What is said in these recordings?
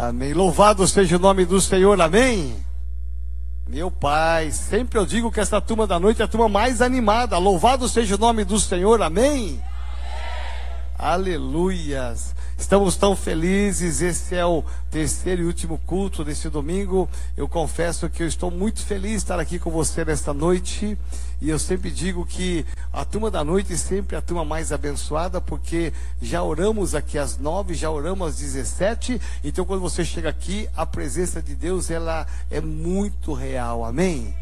Amém. Louvado seja o nome do Senhor. Amém. Meu Pai, sempre eu digo que esta turma da noite é a turma mais animada. Louvado seja o nome do Senhor. Amém. Aleluias. Estamos tão felizes. Esse é o terceiro e último culto desse domingo. Eu confesso que eu estou muito feliz de estar aqui com você nesta noite. E eu sempre digo que a turma da noite sempre é a turma mais abençoada, porque já oramos aqui às nove, já oramos às dezessete. Então, quando você chega aqui, a presença de Deus ela é muito real. Amém?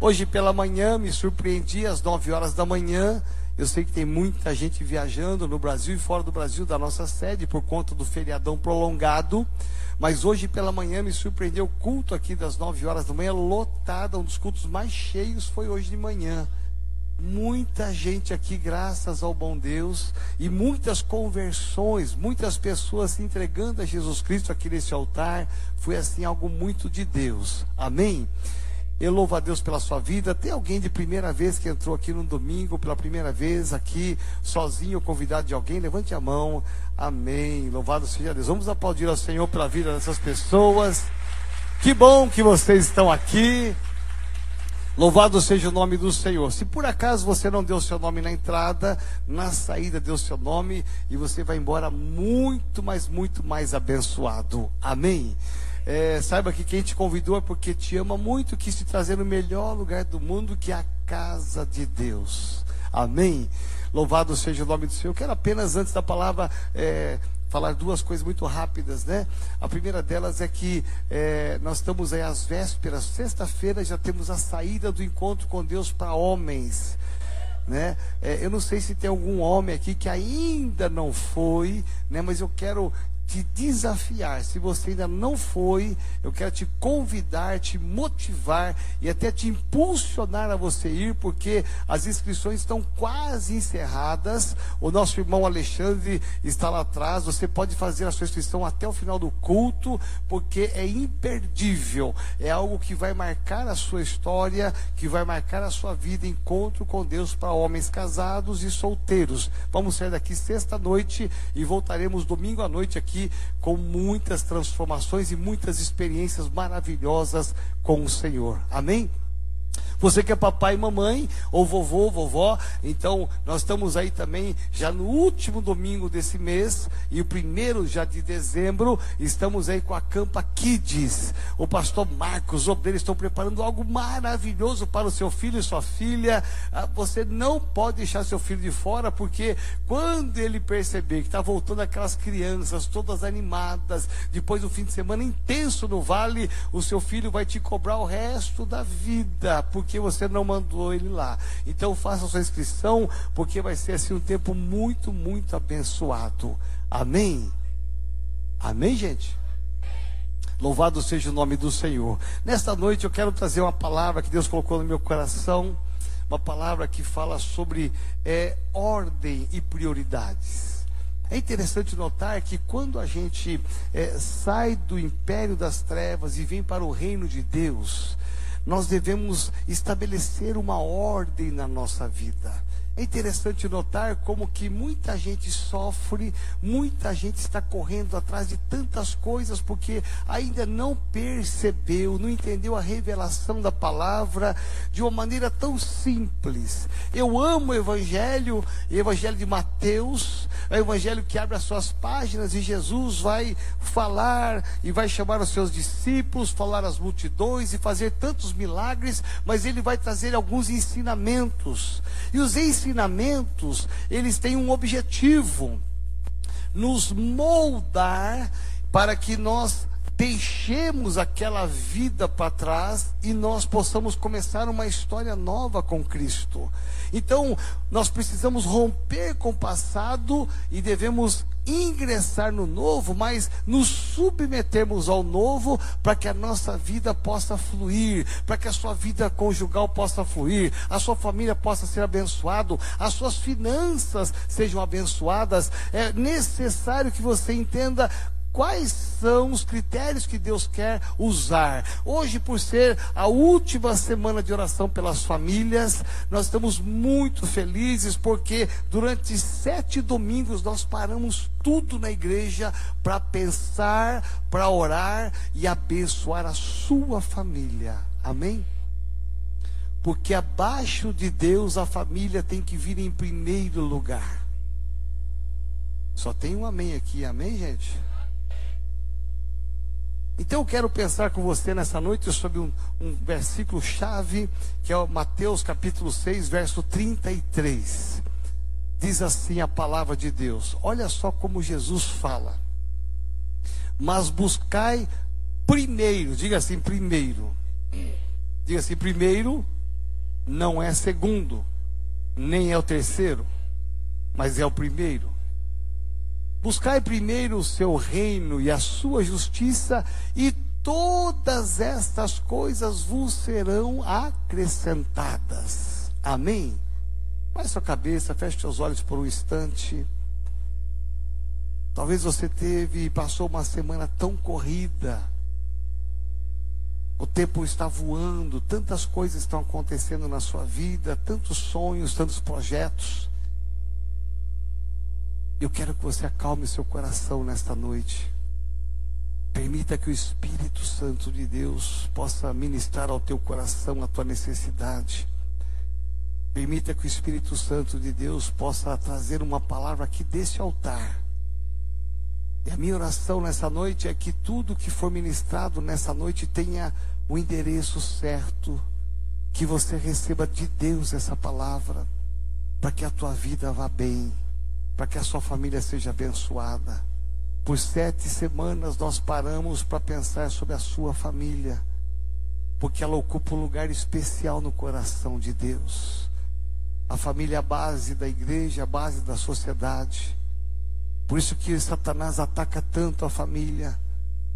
Hoje pela manhã me surpreendi às nove horas da manhã. Eu sei que tem muita gente viajando no Brasil e fora do Brasil da nossa sede por conta do feriadão prolongado. Mas hoje pela manhã me surpreendeu o culto aqui das 9 horas da manhã, lotado, um dos cultos mais cheios foi hoje de manhã. Muita gente aqui, graças ao bom Deus, e muitas conversões, muitas pessoas se entregando a Jesus Cristo aqui nesse altar. Foi assim algo muito de Deus. Amém? Eu louvo a Deus pela sua vida. Tem alguém de primeira vez que entrou aqui no domingo, pela primeira vez aqui, sozinho, convidado de alguém? Levante a mão. Amém. Louvado seja Deus. Vamos aplaudir ao Senhor pela vida dessas pessoas. Que bom que vocês estão aqui. Louvado seja o nome do Senhor. Se por acaso você não deu seu nome na entrada, na saída deu seu nome e você vai embora muito, mas muito mais abençoado. Amém. É, saiba que quem te convidou é porque te ama muito, quis te trazer no melhor lugar do mundo, que é a casa de Deus. Amém? Louvado seja o nome do Senhor. Eu quero apenas, antes da palavra, é, falar duas coisas muito rápidas, né? A primeira delas é que é, nós estamos aí às vésperas, sexta-feira já temos a saída do encontro com Deus para homens. Né? É, eu não sei se tem algum homem aqui que ainda não foi, né? mas eu quero te desafiar. Se você ainda não foi, eu quero te convidar, te motivar e até te impulsionar a você ir, porque as inscrições estão quase encerradas. O nosso irmão Alexandre está lá atrás. Você pode fazer a sua inscrição até o final do culto, porque é imperdível. É algo que vai marcar a sua história, que vai marcar a sua vida. Encontro com Deus para homens casados e solteiros. Vamos sair daqui sexta-noite e voltaremos domingo à noite aqui aqui com muitas transformações e muitas experiências maravilhosas com o Senhor. Amém? Você que é papai e mamãe, ou vovô, vovó, então nós estamos aí também já no último domingo desse mês, e o primeiro já de dezembro, estamos aí com a Campa Kids. O pastor Marcos, o obreiro, estão preparando algo maravilhoso para o seu filho e sua filha. Ah, você não pode deixar seu filho de fora, porque quando ele perceber que está voltando aquelas crianças todas animadas, depois do fim de semana intenso no vale, o seu filho vai te cobrar o resto da vida, porque porque você não mandou ele lá. Então faça sua inscrição, porque vai ser assim um tempo muito, muito abençoado. Amém? Amém, gente? Louvado seja o nome do Senhor. Nesta noite eu quero trazer uma palavra que Deus colocou no meu coração, uma palavra que fala sobre é, ordem e prioridades. É interessante notar que quando a gente é, sai do império das trevas e vem para o reino de Deus, nós devemos estabelecer uma ordem na nossa vida. É interessante notar como que muita gente sofre, muita gente está correndo atrás de tantas coisas porque ainda não percebeu, não entendeu a revelação da palavra de uma maneira tão simples. Eu amo o evangelho, o evangelho de Mateus, é o evangelho que abre as suas páginas e Jesus vai falar e vai chamar os seus discípulos, falar às multidões e fazer tantos milagres, mas ele vai trazer alguns ensinamentos. E os ensinamentos ensinamentos, eles têm um objetivo: nos moldar para que nós deixemos aquela vida para trás e nós possamos começar uma história nova com Cristo. Então, nós precisamos romper com o passado e devemos ingressar no novo, mas nos submetermos ao novo para que a nossa vida possa fluir, para que a sua vida conjugal possa fluir, a sua família possa ser abençoada, as suas finanças sejam abençoadas. É necessário que você entenda quais são os critérios que Deus quer usar. Hoje, por ser a última semana de oração pelas famílias, nós estamos muito felizes porque durante sete domingos nós paramos tudo na igreja para pensar, para orar e abençoar a sua família. Amém? Porque abaixo de Deus a família tem que vir em primeiro lugar. Só tem um amém aqui, amém, gente? Então eu quero pensar com você nessa noite sobre um, um versículo chave, que é Mateus capítulo 6, verso 33. Diz assim a palavra de Deus. Olha só como Jesus fala. Mas buscai primeiro, diga assim, primeiro. Diga assim, primeiro não é segundo, nem é o terceiro, mas é o primeiro. Buscai primeiro o seu reino e a sua justiça, e todas estas coisas vos serão acrescentadas. Amém? Baixe sua cabeça, feche seus olhos por um instante. Talvez você teve e passou uma semana tão corrida. O tempo está voando, tantas coisas estão acontecendo na sua vida, tantos sonhos, tantos projetos. Eu quero que você acalme seu coração nesta noite. Permita que o Espírito Santo de Deus possa ministrar ao teu coração a tua necessidade. Permita que o Espírito Santo de Deus possa trazer uma palavra aqui desse altar. E a minha oração nessa noite é que tudo que for ministrado nessa noite tenha o endereço certo, que você receba de Deus essa palavra, para que a tua vida vá bem para que a sua família seja abençoada. Por sete semanas nós paramos para pensar sobre a sua família, porque ela ocupa um lugar especial no coração de Deus. A família é a base da igreja, a base da sociedade. Por isso que Satanás ataca tanto a família.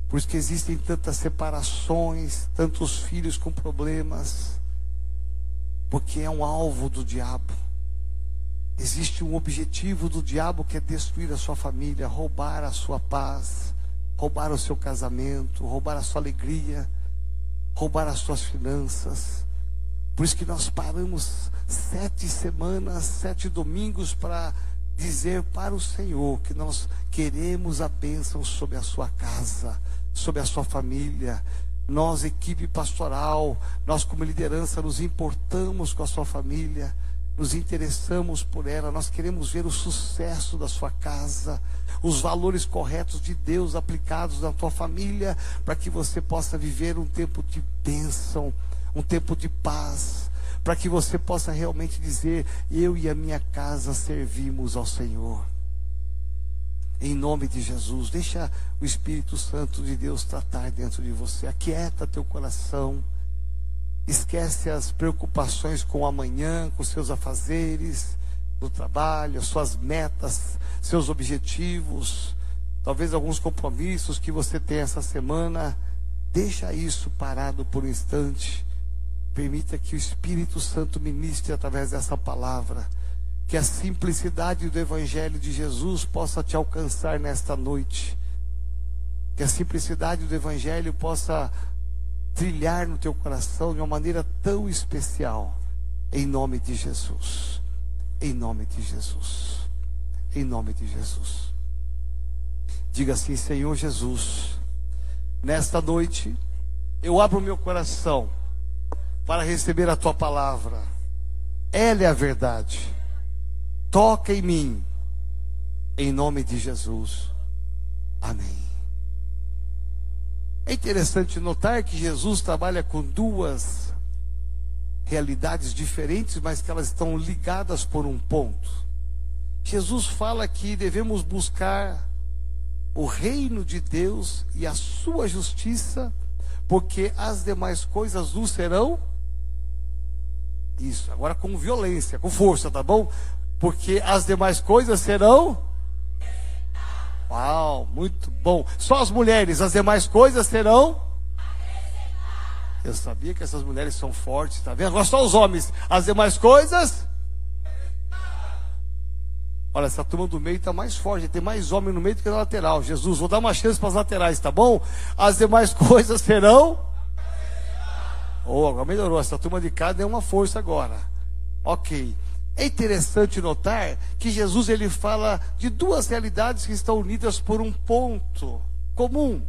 Por isso que existem tantas separações, tantos filhos com problemas. Porque é um alvo do diabo. Existe um objetivo do diabo que é destruir a sua família, roubar a sua paz, roubar o seu casamento, roubar a sua alegria, roubar as suas finanças. Por isso que nós paramos sete semanas, sete domingos para dizer para o Senhor que nós queremos a bênção sobre a sua casa, sobre a sua família. Nós, equipe pastoral, nós como liderança nos importamos com a sua família nos interessamos por ela, nós queremos ver o sucesso da sua casa, os valores corretos de Deus aplicados na tua família, para que você possa viver um tempo de bênção, um tempo de paz, para que você possa realmente dizer: Eu e a minha casa servimos ao Senhor. Em nome de Jesus, deixa o Espírito Santo de Deus tratar dentro de você, aquieta teu coração esquece as preocupações com o amanhã, com seus afazeres, do trabalho, suas metas, seus objetivos, talvez alguns compromissos que você tem essa semana. Deixa isso parado por um instante. Permita que o Espírito Santo ministre através dessa palavra. Que a simplicidade do Evangelho de Jesus possa te alcançar nesta noite. Que a simplicidade do Evangelho possa trilhar no teu coração de uma maneira tão especial. Em nome de Jesus. Em nome de Jesus. Em nome de Jesus. Diga assim, Senhor Jesus, nesta noite eu abro meu coração para receber a tua palavra. Ela é a verdade. Toca em mim. Em nome de Jesus. Amém. É interessante notar que Jesus trabalha com duas realidades diferentes, mas que elas estão ligadas por um ponto. Jesus fala que devemos buscar o reino de Deus e a sua justiça, porque as demais coisas nos serão. Isso, agora com violência, com força, tá bom? Porque as demais coisas serão Uau, muito bom. Só as mulheres, as demais coisas serão. Eu sabia que essas mulheres são fortes, tá vendo? Agora só os homens, as demais coisas. Olha, essa turma do meio está mais forte, tem mais homem no meio do que na lateral. Jesus, vou dar uma chance para as laterais, tá bom? As demais coisas serão. Oh, agora melhorou. Essa turma de cá deu uma força agora. Ok. É interessante notar que Jesus ele fala de duas realidades que estão unidas por um ponto comum.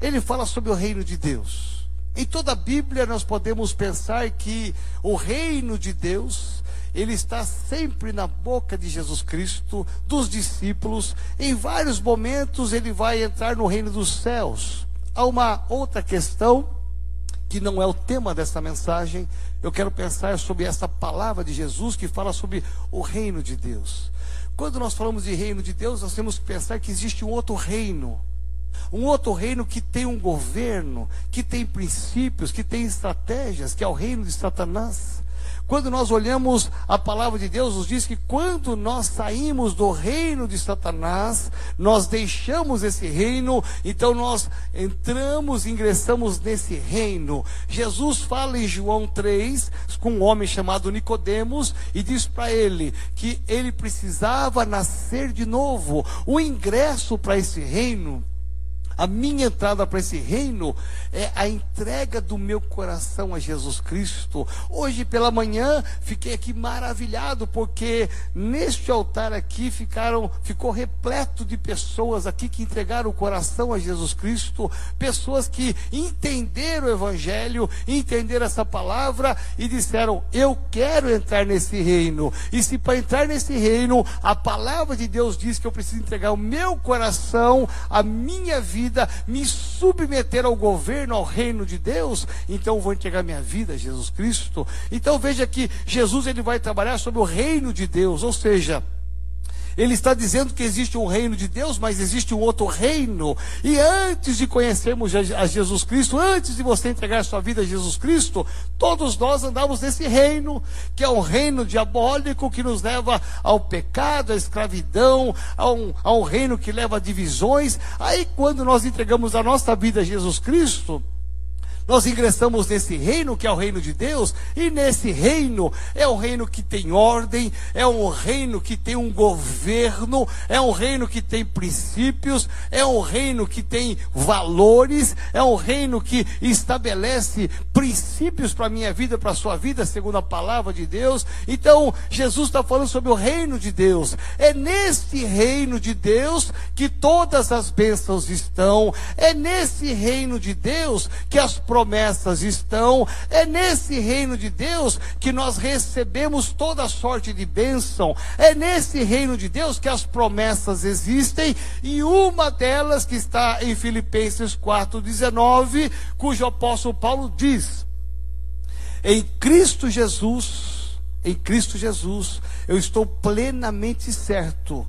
Ele fala sobre o reino de Deus. Em toda a Bíblia nós podemos pensar que o reino de Deus ele está sempre na boca de Jesus Cristo, dos discípulos. Em vários momentos ele vai entrar no reino dos céus. Há uma outra questão que não é o tema dessa mensagem. Eu quero pensar sobre essa palavra de Jesus que fala sobre o reino de Deus. Quando nós falamos de reino de Deus, nós temos que pensar que existe um outro reino. Um outro reino que tem um governo, que tem princípios, que tem estratégias, que é o reino de Satanás. Quando nós olhamos a palavra de Deus, nos diz que quando nós saímos do reino de Satanás, nós deixamos esse reino, então nós entramos, ingressamos nesse reino. Jesus fala em João 3 com um homem chamado Nicodemos e diz para ele que ele precisava nascer de novo. O ingresso para esse reino a minha entrada para esse reino é a entrega do meu coração a Jesus Cristo. Hoje pela manhã fiquei aqui maravilhado porque neste altar aqui ficaram ficou repleto de pessoas aqui que entregaram o coração a Jesus Cristo, pessoas que entenderam o evangelho, entenderam essa palavra e disseram: "Eu quero entrar nesse reino". E se para entrar nesse reino, a palavra de Deus diz que eu preciso entregar o meu coração, a minha vida vida, me submeter ao governo, ao reino de Deus, então vou entregar minha vida a Jesus Cristo. Então veja que Jesus ele vai trabalhar sobre o reino de Deus, ou seja, ele está dizendo que existe um reino de Deus, mas existe um outro reino. E antes de conhecermos a Jesus Cristo, antes de você entregar sua vida a Jesus Cristo, todos nós andamos nesse reino, que é um reino diabólico que nos leva ao pecado, à escravidão, a um, a um reino que leva a divisões. Aí, quando nós entregamos a nossa vida a Jesus Cristo, nós ingressamos nesse reino que é o reino de Deus, e nesse reino é um reino que tem ordem, é um reino que tem um governo, é um reino que tem princípios, é um reino que tem valores, é um reino que estabelece princípios para a minha vida, para a sua vida, segundo a palavra de Deus. Então, Jesus está falando sobre o reino de Deus. É nesse reino de Deus que todas as bênçãos estão, é nesse reino de Deus que as promessas estão. É nesse reino de Deus que nós recebemos toda sorte de bênção. É nesse reino de Deus que as promessas existem. E uma delas que está em Filipenses 4,19, cujo apóstolo Paulo diz: Em Cristo Jesus, em Cristo Jesus, eu estou plenamente certo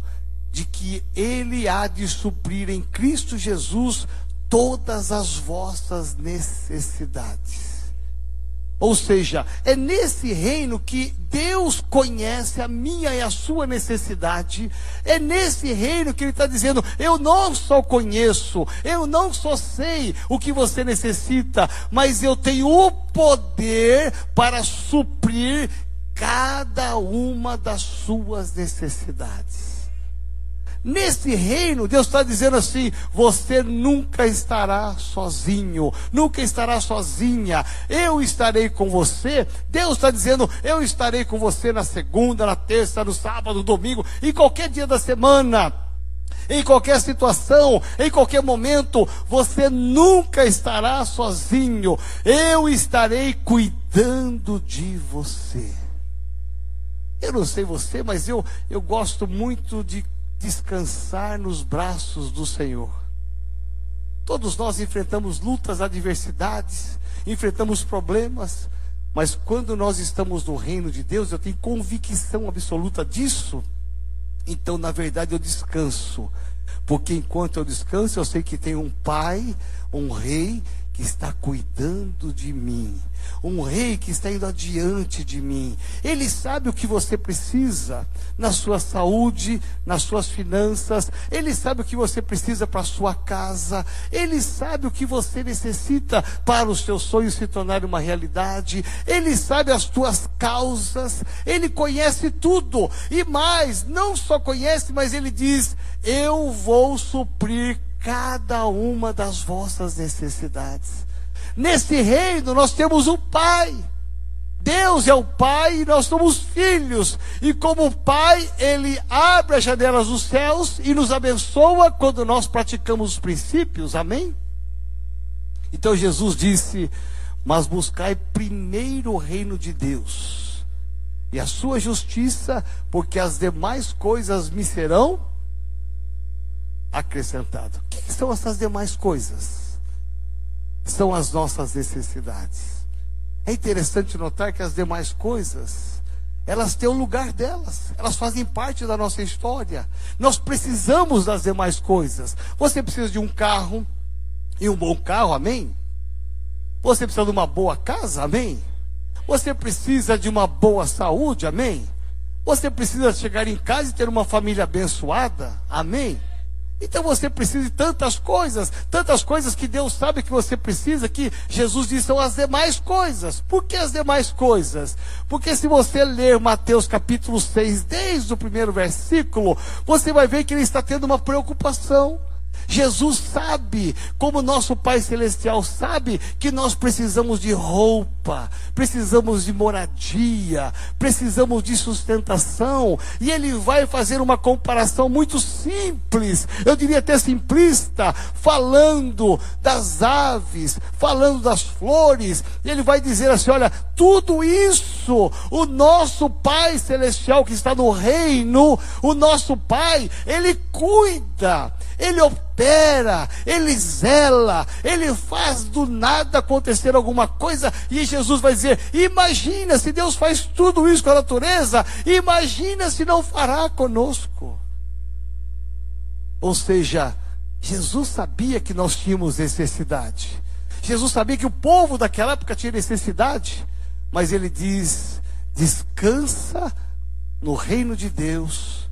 de que Ele há de suprir em Cristo Jesus todas as vossas necessidades. Ou seja, é nesse reino que Deus conhece a minha e a sua necessidade. É nesse reino que Ele está dizendo: eu não só conheço, eu não só sei o que você necessita, mas eu tenho o poder para suprir cada uma das suas necessidades. Nesse reino, Deus está dizendo assim: você nunca estará sozinho, nunca estará sozinha. Eu estarei com você. Deus está dizendo: eu estarei com você na segunda, na terça, no sábado, no domingo, em qualquer dia da semana. Em qualquer situação, em qualquer momento, você nunca estará sozinho. Eu estarei cuidando de você. Eu não sei você, mas eu, eu gosto muito de descansar nos braços do Senhor. Todos nós enfrentamos lutas, adversidades, enfrentamos problemas, mas quando nós estamos no reino de Deus, eu tenho convicção absoluta disso. Então, na verdade, eu descanso. Porque enquanto eu descanso, eu sei que tem um pai, um rei, que está cuidando de mim, um rei que está indo adiante de mim. Ele sabe o que você precisa na sua saúde, nas suas finanças, ele sabe o que você precisa para a sua casa, ele sabe o que você necessita para os seus sonhos se tornarem uma realidade, ele sabe as tuas causas, ele conhece tudo. E mais, não só conhece, mas ele diz: Eu vou suprir cada uma das vossas necessidades. Nesse reino nós temos o Pai. Deus é o Pai e nós somos filhos. E como Pai, Ele abre as janelas dos céus e nos abençoa quando nós praticamos os princípios. Amém? Então Jesus disse: Mas buscai primeiro o reino de Deus e a sua justiça, porque as demais coisas me serão acrescentado. O que são essas demais coisas? São as nossas necessidades. É interessante notar que as demais coisas, elas têm o lugar delas, elas fazem parte da nossa história. Nós precisamos das demais coisas. Você precisa de um carro, e um bom carro, amém? Você precisa de uma boa casa, amém? Você precisa de uma boa saúde, amém? Você precisa chegar em casa e ter uma família abençoada, amém? Então você precisa de tantas coisas, tantas coisas que Deus sabe que você precisa, que Jesus diz são as demais coisas. Por que as demais coisas? Porque se você ler Mateus capítulo 6, desde o primeiro versículo, você vai ver que ele está tendo uma preocupação. Jesus sabe, como nosso Pai Celestial sabe, que nós precisamos de roupa, precisamos de moradia, precisamos de sustentação, e Ele vai fazer uma comparação muito simples, eu diria até simplista, falando das aves, falando das flores, e Ele vai dizer assim: olha, tudo isso, o nosso Pai Celestial que está no reino, o nosso Pai, Ele cuida, Ele opera, Ele zela, Ele faz do nada acontecer alguma coisa, e Jesus vai dizer: imagina se Deus faz tudo isso com a natureza, imagina se não fará conosco. Ou seja, Jesus sabia que nós tínhamos necessidade. Jesus sabia que o povo daquela época tinha necessidade. Mas ele diz: descansa no reino de Deus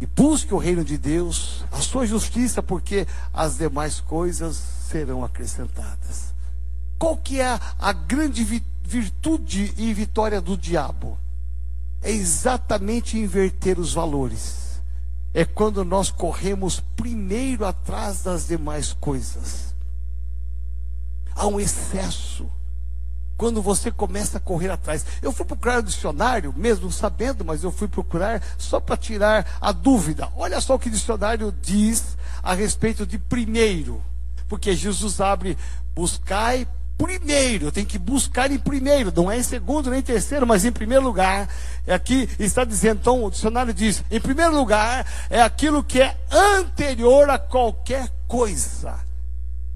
e busque o reino de Deus, a sua justiça, porque as demais coisas serão acrescentadas. Qual que é a grande virtude e vitória do diabo? É exatamente inverter os valores. É quando nós corremos primeiro atrás das demais coisas. Há um excesso quando você começa a correr atrás. Eu fui procurar o dicionário, mesmo sabendo, mas eu fui procurar só para tirar a dúvida. Olha só o que o dicionário diz a respeito de primeiro. Porque Jesus abre, buscai primeiro, tem que buscar em primeiro, não é em segundo nem em terceiro, mas em primeiro lugar. É aqui está dizendo, então o dicionário diz: em primeiro lugar é aquilo que é anterior a qualquer coisa.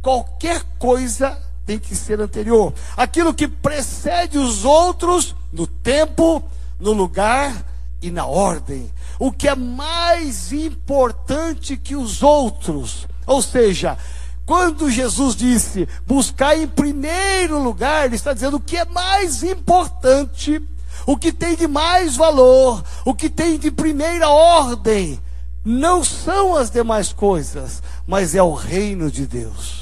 Qualquer coisa tem que ser anterior. Aquilo que precede os outros no tempo, no lugar e na ordem. O que é mais importante que os outros. Ou seja, quando Jesus disse buscar em primeiro lugar, ele está dizendo o que é mais importante, o que tem de mais valor, o que tem de primeira ordem. Não são as demais coisas, mas é o reino de Deus.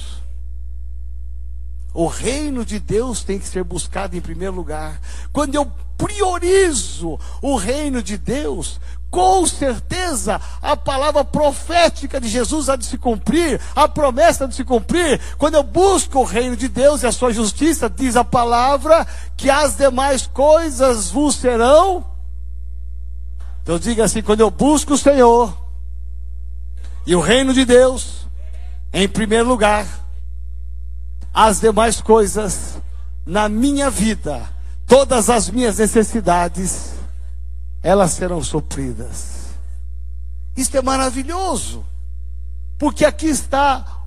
O reino de Deus tem que ser buscado em primeiro lugar. Quando eu priorizo o reino de Deus, com certeza a palavra profética de Jesus há de se cumprir, a promessa de se cumprir. Quando eu busco o reino de Deus e a sua justiça, diz a palavra que as demais coisas vos serão. Então diga assim: quando eu busco o Senhor e o reino de Deus, em primeiro lugar, as demais coisas na minha vida, todas as minhas necessidades, elas serão supridas. Isto é maravilhoso, porque aqui está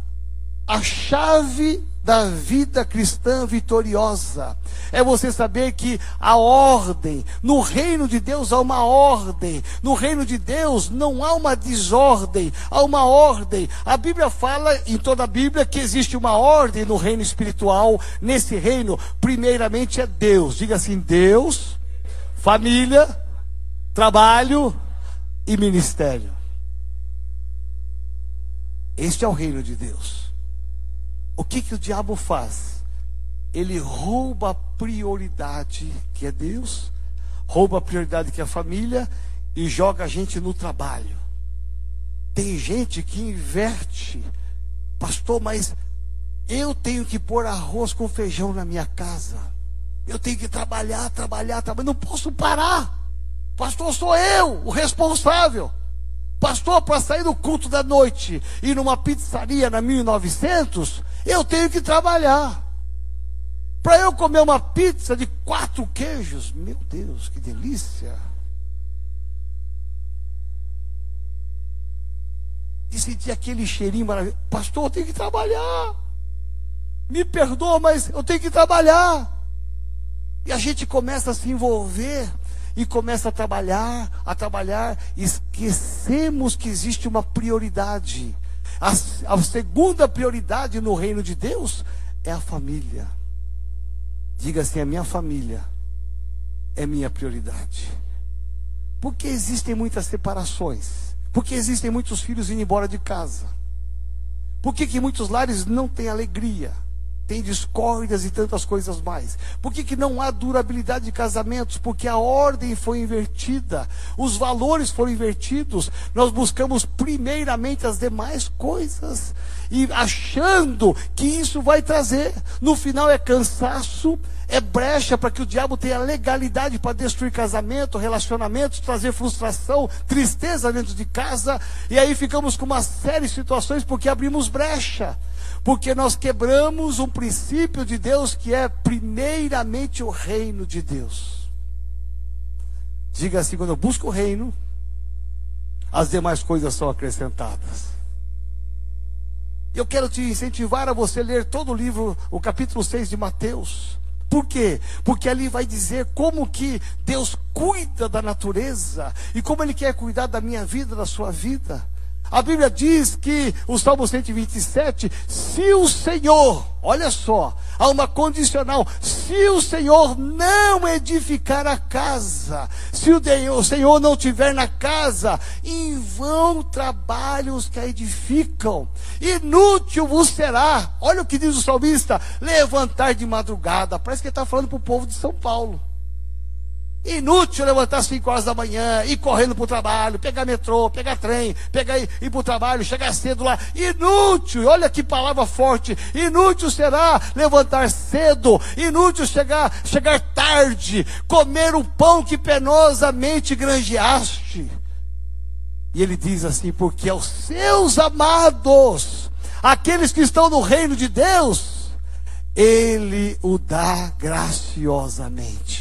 a chave da vida cristã vitoriosa. É você saber que a ordem, no reino de Deus há uma ordem, no reino de Deus não há uma desordem, há uma ordem. A Bíblia fala em toda a Bíblia que existe uma ordem no reino espiritual. Nesse reino, primeiramente é Deus. Diga assim: Deus, família, trabalho e ministério. Este é o reino de Deus. O que, que o diabo faz? Ele rouba a prioridade que é Deus, rouba a prioridade que é a família e joga a gente no trabalho. Tem gente que inverte, pastor, mas eu tenho que pôr arroz com feijão na minha casa. Eu tenho que trabalhar, trabalhar, trabalhar. Não posso parar. Pastor, sou eu o responsável. Pastor, para sair do culto da noite e numa pizzaria na 1900, eu tenho que trabalhar. Para eu comer uma pizza de quatro queijos, meu Deus, que delícia. E sentir aquele cheirinho maravilhoso. Pastor, eu tenho que trabalhar. Me perdoa, mas eu tenho que trabalhar. E a gente começa a se envolver e começa a trabalhar, a trabalhar, esquecemos que existe uma prioridade. A, a, segunda prioridade no reino de Deus é a família. Diga assim: a minha família é minha prioridade. Porque existem muitas separações? Porque existem muitos filhos indo embora de casa? Por que, que muitos lares não têm alegria? Tem discórdias e tantas coisas mais. Por que, que não há durabilidade de casamentos? Porque a ordem foi invertida, os valores foram invertidos. Nós buscamos primeiramente as demais coisas e achando que isso vai trazer. No final é cansaço, é brecha para que o diabo tenha legalidade para destruir casamento, relacionamentos, trazer frustração, tristeza dentro de casa. E aí ficamos com uma série de situações porque abrimos brecha. Porque nós quebramos um princípio de Deus que é primeiramente o reino de Deus. Diga assim: quando eu busco o reino, as demais coisas são acrescentadas. Eu quero te incentivar a você ler todo o livro, o capítulo 6 de Mateus. Por quê? Porque ali vai dizer como que Deus cuida da natureza e como Ele quer cuidar da minha vida, da sua vida. A Bíblia diz que o Salmo 127, se o Senhor, olha só, há uma condicional, se o Senhor não edificar a casa, se o Senhor não tiver na casa, em vão trabalham os que a edificam, inútil vos será, olha o que diz o salmista, levantar de madrugada, parece que ele está falando para o povo de São Paulo. Inútil levantar às 5 horas da manhã, ir correndo para o trabalho, pegar metrô, pegar trem, pegar ir, ir para o trabalho, chegar cedo lá. Inútil, olha que palavra forte. Inútil será levantar cedo, inútil chegar, chegar tarde, comer o pão que penosamente granjeaste. E ele diz assim: porque aos seus amados, aqueles que estão no reino de Deus, ele o dá graciosamente.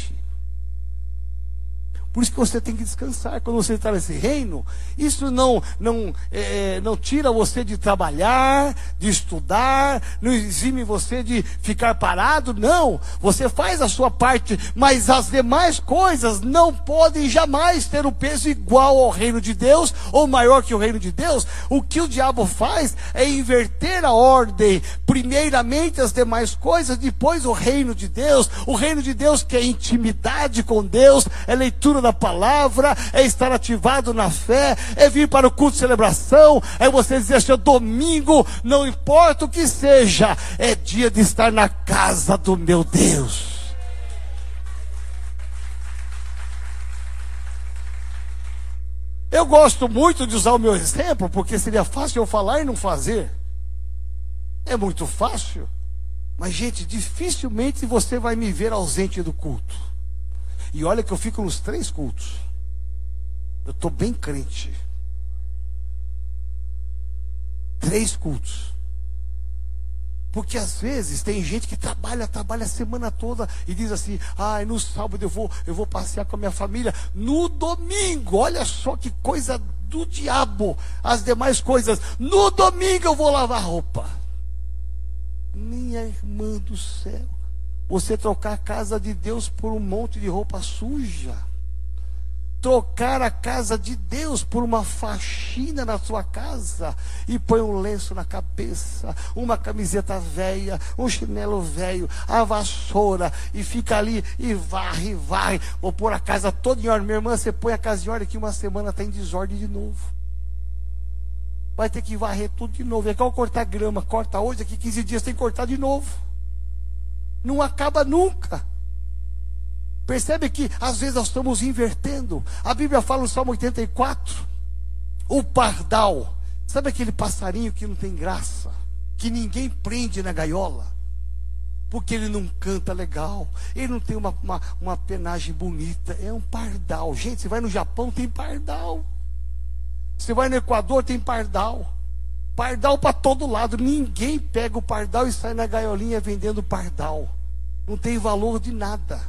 Por isso que você tem que descansar quando você está nesse reino. Isso não, não, é, não tira você de trabalhar, de estudar, não exime você de ficar parado. Não. Você faz a sua parte, mas as demais coisas não podem jamais ter um peso igual ao reino de Deus ou maior que o reino de Deus. O que o diabo faz é inverter a ordem. Primeiramente as demais coisas, depois o reino de Deus. O reino de Deus que é intimidade com Deus, é leitura da palavra, é estar ativado na fé, é vir para o culto de celebração, é você dizer, seu domingo, não importa o que seja, é dia de estar na casa do meu Deus. Eu gosto muito de usar o meu exemplo, porque seria fácil eu falar e não fazer. É muito fácil. Mas, gente, dificilmente você vai me ver ausente do culto. E olha que eu fico nos três cultos. Eu estou bem crente. Três cultos. Porque às vezes tem gente que trabalha, trabalha a semana toda e diz assim: "Ai, ah, no sábado eu vou, eu vou passear com a minha família, no domingo, olha só que coisa do diabo, as demais coisas, no domingo eu vou lavar roupa". Minha irmã do céu. Você trocar a casa de Deus por um monte de roupa suja trocar a casa de Deus por uma faxina na sua casa e põe um lenço na cabeça, uma camiseta velha, um chinelo velho, a vassoura e fica ali e varre, varre. Vou pôr a casa toda em ordem. Minha irmã, você põe a casa em ordem que uma semana está em desordem de novo. Vai ter que varrer tudo de novo. É igual cortar grama, corta hoje, daqui 15 dias tem que cortar de novo. Não acaba nunca. Percebe que às vezes nós estamos invertendo. A Bíblia fala no Salmo 84: o pardal. Sabe aquele passarinho que não tem graça? Que ninguém prende na gaiola? Porque ele não canta legal, ele não tem uma, uma, uma penagem bonita. É um pardal. Gente, você vai no Japão, tem pardal. Você vai no Equador, tem pardal. Pardal para todo lado. Ninguém pega o pardal e sai na gaiolinha vendendo pardal. Não tem valor de nada.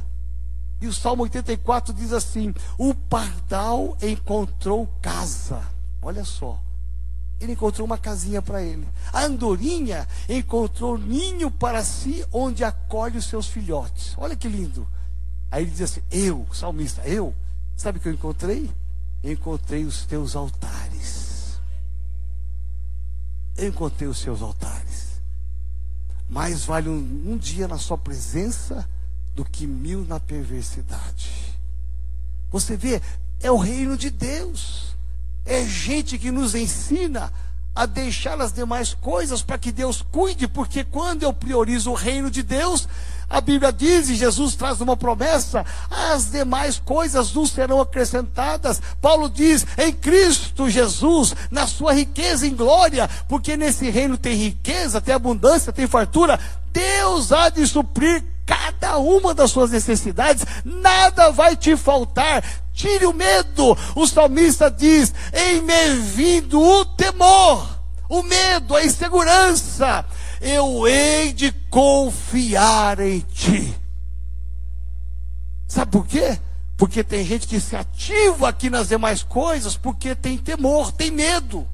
E o Salmo 84 diz assim: O pardal encontrou casa. Olha só. Ele encontrou uma casinha para ele. A andorinha encontrou ninho para si, onde acolhe os seus filhotes. Olha que lindo. Aí ele diz assim: Eu, salmista, eu, sabe o que eu encontrei? Encontrei os teus altares. Eu encontrei os seus altares. Mais vale um, um dia na sua presença do que mil na perversidade. Você vê, é o reino de Deus. É gente que nos ensina a deixar as demais coisas para que Deus cuide, porque quando eu priorizo o reino de Deus, a Bíblia diz, e Jesus traz uma promessa: as demais coisas nos serão acrescentadas. Paulo diz: em Cristo Jesus, na sua riqueza em glória, porque nesse reino tem riqueza, tem abundância, tem fartura. Deus há de suprir cada uma das suas necessidades, nada vai te faltar. Tire o medo. O salmista diz: em me vindo o temor, o medo, a insegurança, eu hei de confiar em ti. Sabe por quê? Porque tem gente que se ativa aqui nas demais coisas porque tem temor, tem medo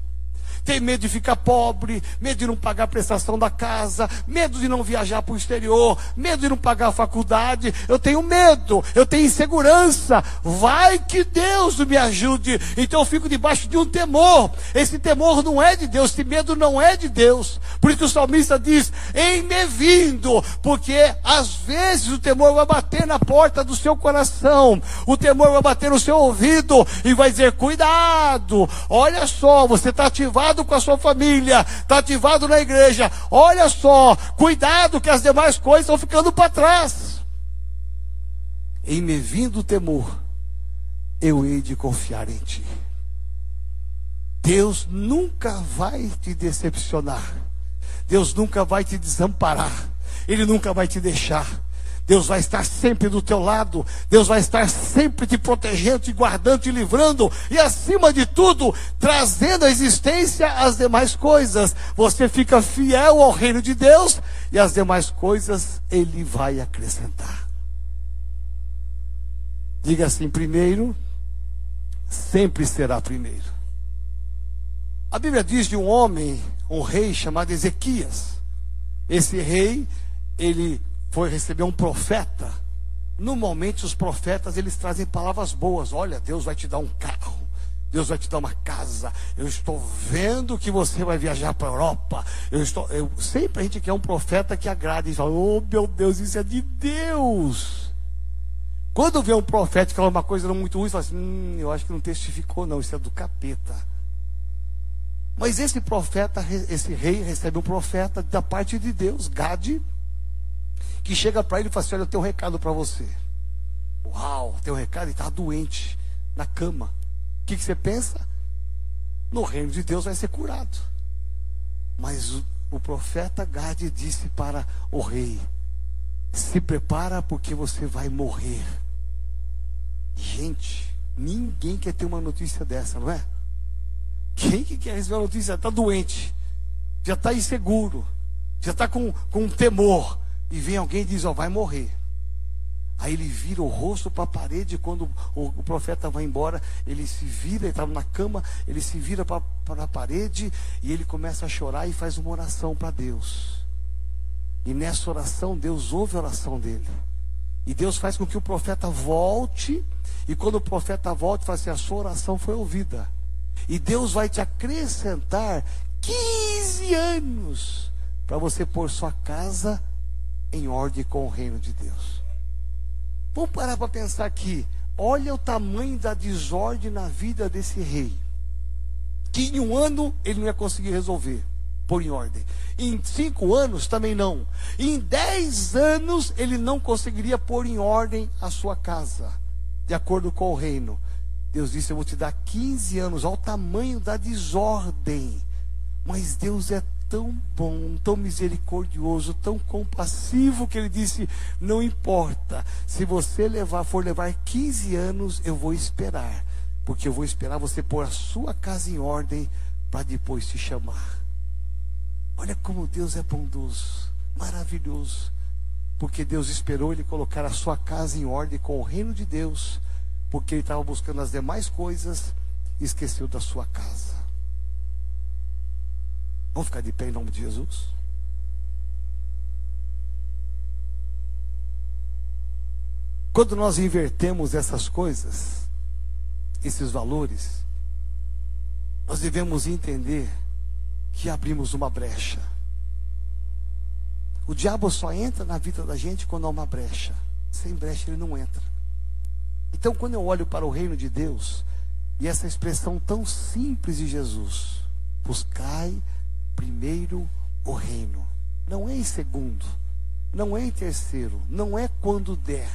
tem medo de ficar pobre, medo de não pagar a prestação da casa, medo de não viajar para o exterior, medo de não pagar a faculdade. Eu tenho medo, eu tenho insegurança. Vai que Deus me ajude. Então eu fico debaixo de um temor. Esse temor não é de Deus, esse medo não é de Deus. Por isso o salmista diz: em me vindo, porque às vezes o temor vai bater na porta do seu coração, o temor vai bater no seu ouvido e vai dizer: cuidado, olha só, você está ativado ativado com a sua família, está ativado na igreja. Olha só, cuidado que as demais coisas estão ficando para trás. Em me vindo o temor, eu hei de confiar em ti. Deus nunca vai te decepcionar. Deus nunca vai te desamparar. Ele nunca vai te deixar. Deus vai estar sempre do teu lado, Deus vai estar sempre te protegendo, te guardando, te livrando e, acima de tudo, trazendo à existência as demais coisas. Você fica fiel ao reino de Deus e as demais coisas Ele vai acrescentar. Diga assim: primeiro, sempre será primeiro. A Bíblia diz de um homem, um rei chamado Ezequias. Esse rei, ele foi receber um profeta. Normalmente os profetas eles trazem palavras boas. Olha, Deus vai te dar um carro. Deus vai te dar uma casa. Eu estou vendo que você vai viajar para a Europa. Eu estou, eu, sempre a gente quer um profeta que agrade e fala: Oh meu Deus, isso é de Deus. Quando vê um profeta que fala uma coisa não muito ruim, fala assim: hum, eu acho que não testificou, não, isso é do capeta. Mas esse profeta, esse rei recebe um profeta da parte de Deus, Gade, que chega para ele e fala assim: Olha, eu tenho um recado para você. Uau, tem um recado e está doente na cama. O que, que você pensa? No reino de Deus vai ser curado. Mas o, o profeta Gade disse para o rei: Se prepara porque você vai morrer. Gente, ninguém quer ter uma notícia dessa, não é? Quem que quer receber uma notícia? Está doente, já está inseguro, já está com, com temor e vem alguém e diz: Ó, vai morrer. Aí ele vira o rosto para a parede. Quando o, o, profeta vai embora, ele se vira, ele estava na cama, ele se vira para a parede e ele começa a chorar e faz uma oração para Deus. E nessa oração, Deus ouve a oração dele. E Deus faz com que o profeta volte. E quando o profeta volta, fala assim: a sua oração foi ouvida. E Deus vai te acrescentar 15 anos para você pôr sua casa em ordem com o reino de Deus. Vamos parar para pensar aqui. Olha o tamanho da desordem na vida desse rei. Que em um ano ele não ia conseguir resolver, pôr em ordem. Em cinco anos também não. Em dez anos ele não conseguiria pôr em ordem a sua casa, de acordo com o reino. Deus disse: Eu vou te dar 15 anos, ao tamanho da desordem. Mas Deus é tão bom, tão misericordioso, tão compassivo que ele disse: "Não importa, se você levar for levar 15 anos, eu vou esperar, porque eu vou esperar você pôr a sua casa em ordem para depois te chamar". Olha como Deus é bondoso, maravilhoso. Porque Deus esperou ele colocar a sua casa em ordem com o reino de Deus, porque ele estava buscando as demais coisas e esqueceu da sua casa. Vamos ficar de pé em nome de Jesus? Quando nós invertemos essas coisas, esses valores, nós devemos entender que abrimos uma brecha. O diabo só entra na vida da gente quando há uma brecha. Sem brecha ele não entra. Então, quando eu olho para o reino de Deus, e essa expressão tão simples de Jesus, buscai primeiro o reino. Não é em segundo, não é em terceiro, não é quando der,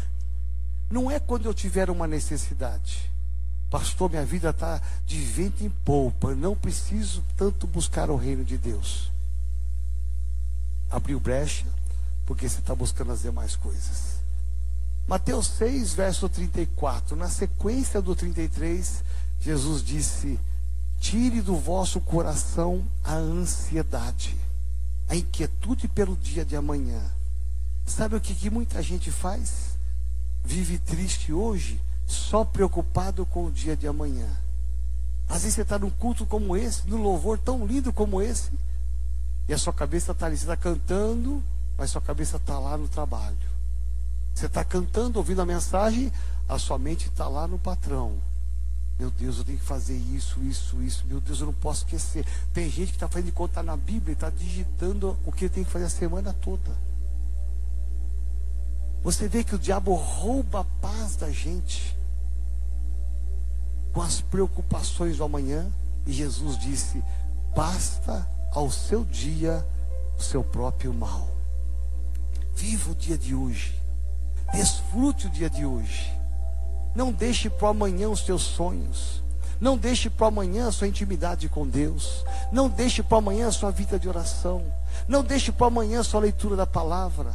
não é quando eu tiver uma necessidade. Pastor, minha vida está de vento em polpa, não preciso tanto buscar o reino de Deus. Abriu brecha, porque você está buscando as demais coisas. Mateus 6, verso 34, na sequência do 33, Jesus disse: Tire do vosso coração a ansiedade, a inquietude pelo dia de amanhã. Sabe o que, que muita gente faz? Vive triste hoje, só preocupado com o dia de amanhã. Às vezes você está num culto como esse, num louvor tão lindo como esse, e a sua cabeça está ali, você está cantando, mas sua cabeça está lá no trabalho. Você está cantando, ouvindo a mensagem, a sua mente está lá no patrão. Meu Deus, eu tenho que fazer isso, isso, isso. Meu Deus, eu não posso esquecer. Tem gente que está fazendo de conta na Bíblia e está digitando o que tem que fazer a semana toda. Você vê que o diabo rouba a paz da gente com as preocupações do amanhã. E Jesus disse: basta ao seu dia o seu próprio mal. Viva o dia de hoje. Desfrute o dia de hoje. Não deixe para amanhã os teus sonhos. Não deixe para amanhã a sua intimidade com Deus. Não deixe para amanhã a sua vida de oração. Não deixe para amanhã a sua leitura da palavra.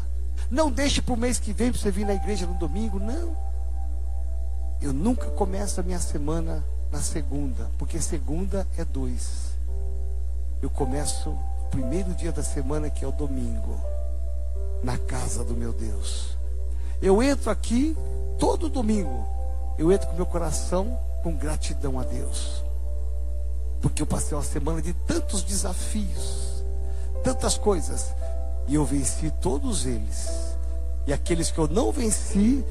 Não deixe para o mês que vem para você vir na igreja no domingo. Não. Eu nunca começo a minha semana na segunda, porque segunda é dois. Eu começo o primeiro dia da semana, que é o domingo, na casa do meu Deus. Eu entro aqui todo domingo eu entro com meu coração com gratidão a Deus. Porque eu passei uma semana de tantos desafios, tantas coisas, e eu venci todos eles. E aqueles que eu não venci,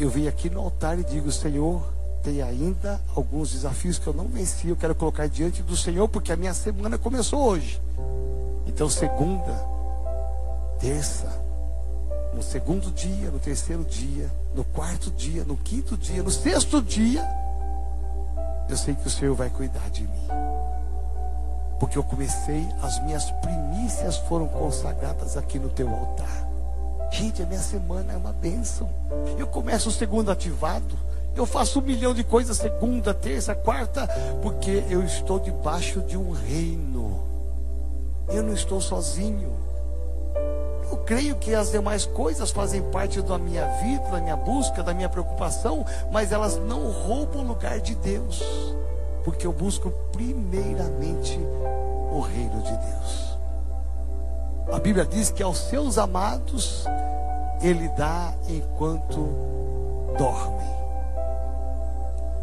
eu venho aqui no altar e digo: Senhor, tem ainda alguns desafios que eu não venci, eu quero colocar diante do Senhor, porque a minha semana começou hoje. Então, segunda, terça, no segundo dia, no terceiro dia, no quarto dia, no quinto dia, no sexto dia, eu sei que o Senhor vai cuidar de mim. Porque eu comecei, as minhas primícias foram consagradas aqui no teu altar. Gente, a minha semana é uma bênção. Eu começo o segundo ativado. Eu faço um milhão de coisas segunda, terça, quarta, porque eu estou debaixo de um reino. Eu não estou sozinho. Eu creio que as demais coisas fazem parte da minha vida, da minha busca, da minha preocupação, mas elas não roubam o lugar de Deus, porque eu busco primeiramente o reino de Deus. A Bíblia diz que aos seus amados ele dá enquanto dormem.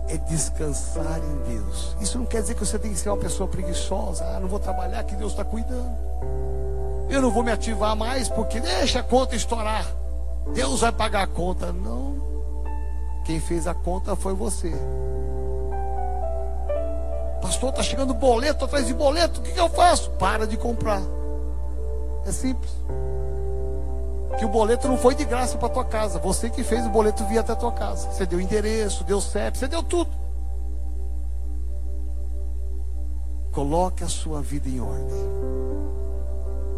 É descansar em Deus. Isso não quer dizer que você tem que ser uma pessoa preguiçosa. Ah, não vou trabalhar, que Deus está cuidando. Eu não vou me ativar mais porque deixa a conta estourar. Deus vai pagar a conta. Não. Quem fez a conta foi você. Pastor, está chegando boleto atrás de boleto. O que, que eu faço? Para de comprar. É simples. Que o boleto não foi de graça para tua casa. Você que fez o boleto vir até a tua casa. Você deu endereço, deu CEP, você deu tudo. Coloque a sua vida em ordem.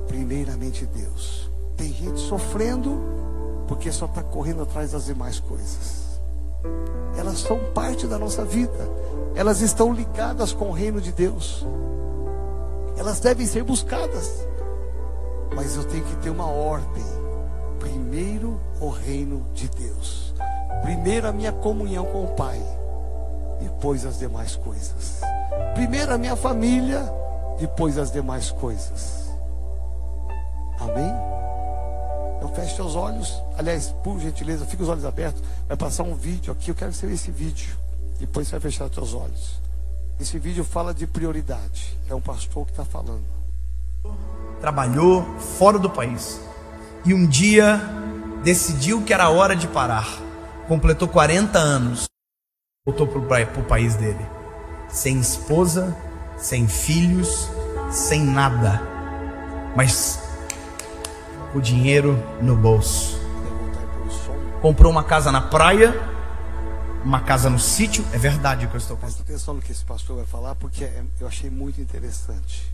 Primeiramente Deus. Tem gente sofrendo porque só está correndo atrás das demais coisas. Elas são parte da nossa vida. Elas estão ligadas com o reino de Deus. Elas devem ser buscadas. Mas eu tenho que ter uma ordem. Primeiro o reino de Deus. Primeiro a minha comunhão com o Pai. Depois as demais coisas. Primeiro a minha família, depois as demais coisas. Amém? Então feche seus olhos. Aliás, por gentileza, fique os olhos abertos. Vai passar um vídeo aqui. Eu quero que você esse vídeo. Depois você vai fechar seus olhos. Esse vídeo fala de prioridade. É um pastor que está falando. Trabalhou fora do país. E um dia decidiu que era hora de parar. Completou 40 anos. Voltou para o país dele sem esposa, sem filhos, sem nada, mas o dinheiro no bolso. Comprou uma casa na praia, uma casa no sítio. É verdade o que eu estou Presta atenção no que esse pastor vai falar, porque é, eu achei muito interessante.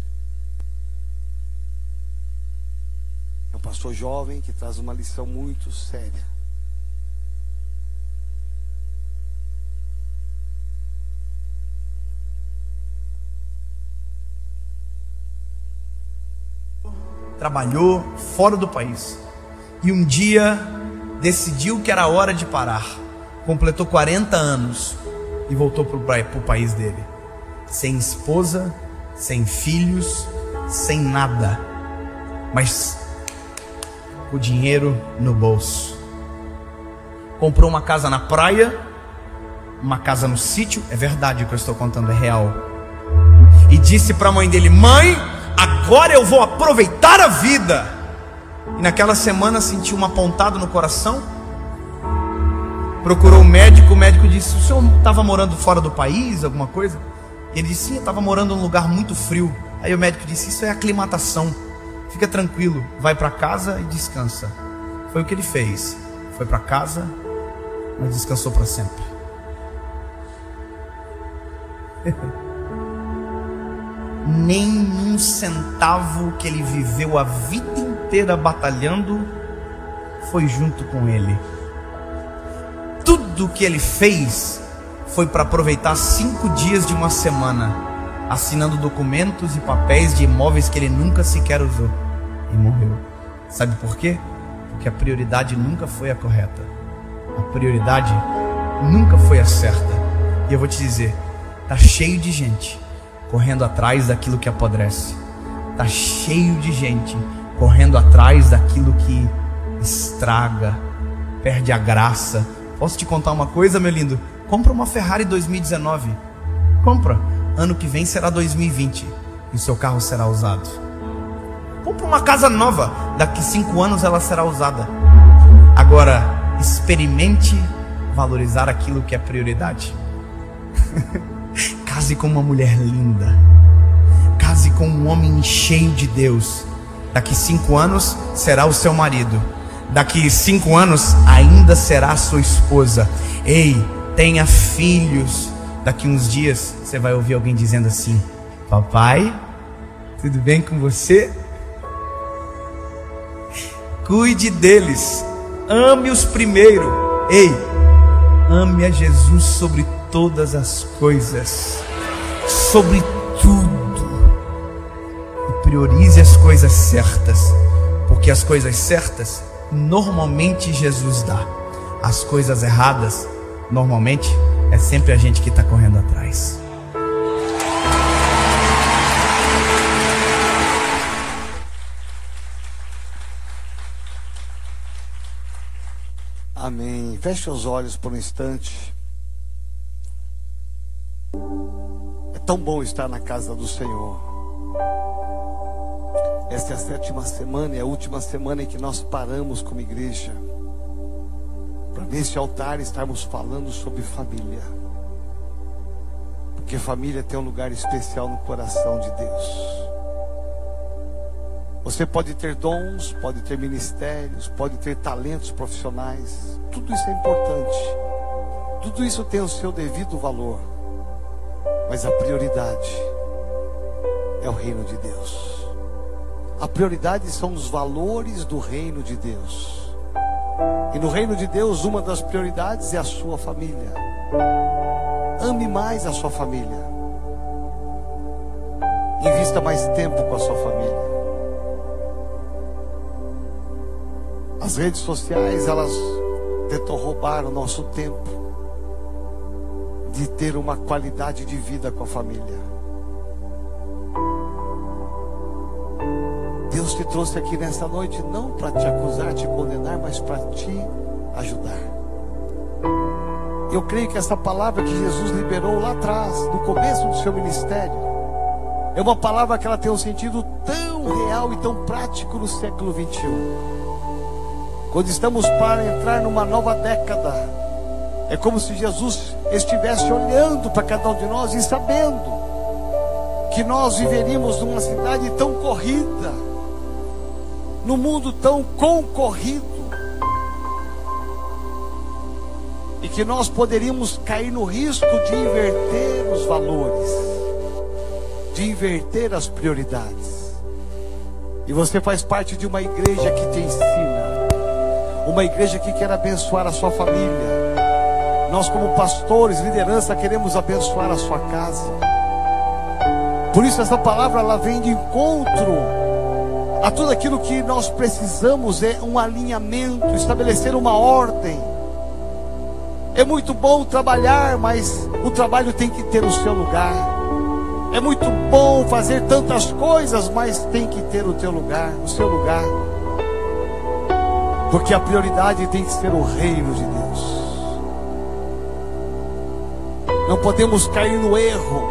É um pastor jovem que traz uma lição muito séria. Trabalhou fora do país e um dia decidiu que era hora de parar. Completou 40 anos e voltou para o país dele, sem esposa, sem filhos, sem nada, mas o dinheiro no bolso. Comprou uma casa na praia, uma casa no sítio, é verdade o que eu estou contando, é real. E disse para a mãe dele: Mãe, agora eu vou aproveitar a vida. E naquela semana sentiu uma pontada no coração. Procurou o médico, o médico disse: O senhor estava morando fora do país, alguma coisa? Ele disse: Sim, eu estava morando num lugar muito frio. Aí o médico disse: Isso é aclimatação. Fica tranquilo, vai para casa e descansa. Foi o que ele fez. Foi para casa, mas descansou para sempre. nem um centavo que ele viveu a vida inteira batalhando foi junto com ele. Tudo que ele fez foi para aproveitar cinco dias de uma semana, assinando documentos e papéis de imóveis que ele nunca sequer usou e morreu. Sabe por quê? Porque a prioridade nunca foi a correta, a prioridade nunca foi a certa. E eu vou te dizer, tá cheio de gente correndo atrás daquilo que apodrece. Tá cheio de gente correndo atrás daquilo que estraga, perde a graça. Posso te contar uma coisa, meu lindo? Compra uma Ferrari 2019. Compra. Ano que vem será 2020 e o seu carro será usado. Compra uma casa nova. Daqui cinco anos ela será usada. Agora, experimente valorizar aquilo que é prioridade. Case com uma mulher linda. Case com um homem cheio de Deus. Daqui cinco anos será o seu marido. Daqui cinco anos ainda será sua esposa. Ei, tenha filhos. Daqui uns dias você vai ouvir alguém dizendo assim: Papai, tudo bem com você? Cuide deles. Ame-os primeiro. Ei, ame a Jesus sobre todas as coisas, sobre tudo. E priorize as coisas certas, porque as coisas certas normalmente Jesus dá. As coisas erradas, normalmente, é sempre a gente que está correndo atrás. Amém. Feche os olhos por um instante. tão bom estar na casa do Senhor. Esta é a sétima semana, é a última semana em que nós paramos como igreja. Para neste altar estarmos falando sobre família. Porque família tem um lugar especial no coração de Deus. Você pode ter dons, pode ter ministérios, pode ter talentos profissionais. Tudo isso é importante. Tudo isso tem o seu devido valor. Mas a prioridade é o reino de Deus. A prioridade são os valores do reino de Deus. E no reino de Deus, uma das prioridades é a sua família. Ame mais a sua família. Invista mais tempo com a sua família. As redes sociais, elas tentam roubar o nosso tempo de ter uma qualidade de vida com a família. Deus te trouxe aqui nessa noite não para te acusar, te condenar, mas para te ajudar. Eu creio que essa palavra que Jesus liberou lá atrás, no começo do seu ministério, é uma palavra que ela tem um sentido tão real e tão prático no século 21. Quando estamos para entrar numa nova década, é como se Jesus estivesse olhando para cada um de nós e sabendo que nós viveríamos numa cidade tão corrida, no mundo tão concorrido, e que nós poderíamos cair no risco de inverter os valores, de inverter as prioridades. E você faz parte de uma igreja que te ensina, uma igreja que quer abençoar a sua família. Nós, como pastores, liderança, queremos abençoar a sua casa. Por isso, essa palavra ela vem de encontro a tudo aquilo que nós precisamos é um alinhamento, estabelecer uma ordem. É muito bom trabalhar, mas o trabalho tem que ter o seu lugar. É muito bom fazer tantas coisas, mas tem que ter o teu lugar, o seu lugar. Porque a prioridade tem que ser o reino de Deus. Não podemos cair no erro